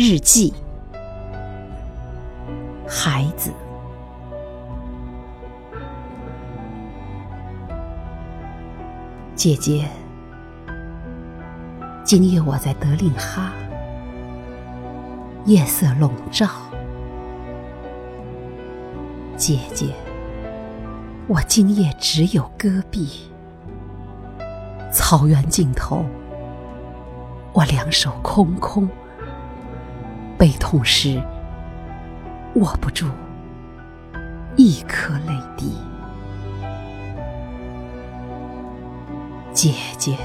日记，孩子，姐姐，今夜我在德令哈，夜色笼罩。姐姐，我今夜只有戈壁，草原尽头，我两手空空。悲痛时，握不住一颗泪滴。姐姐，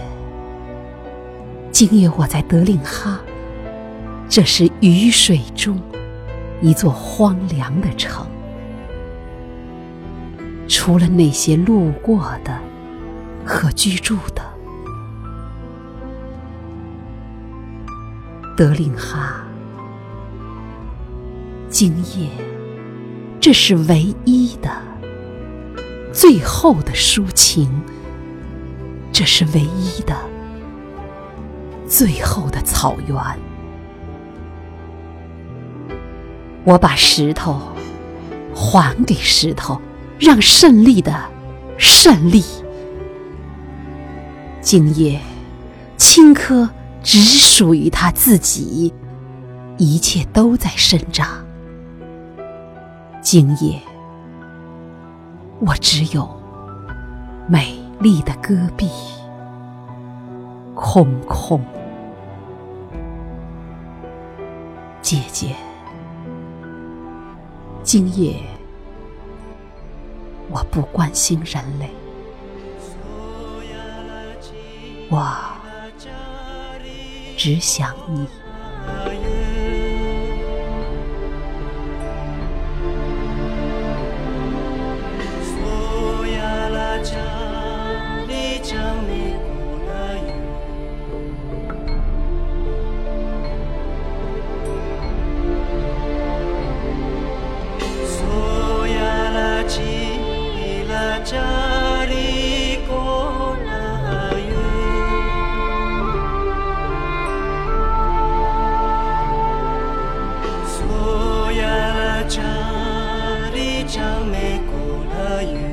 今夜我在德令哈，这是雨水中一座荒凉的城，除了那些路过的和居住的，德令哈。今夜，这是唯一的、最后的抒情；这是唯一的、最后的草原。我把石头还给石头，让胜利的胜利。今夜，青稞只属于他自己，一切都在生长。今夜，我只有美丽的戈壁，空空。姐姐，今夜我不关心人类，我只想你。呀，扎里古拉语，索呀拉扎里江美古拉语。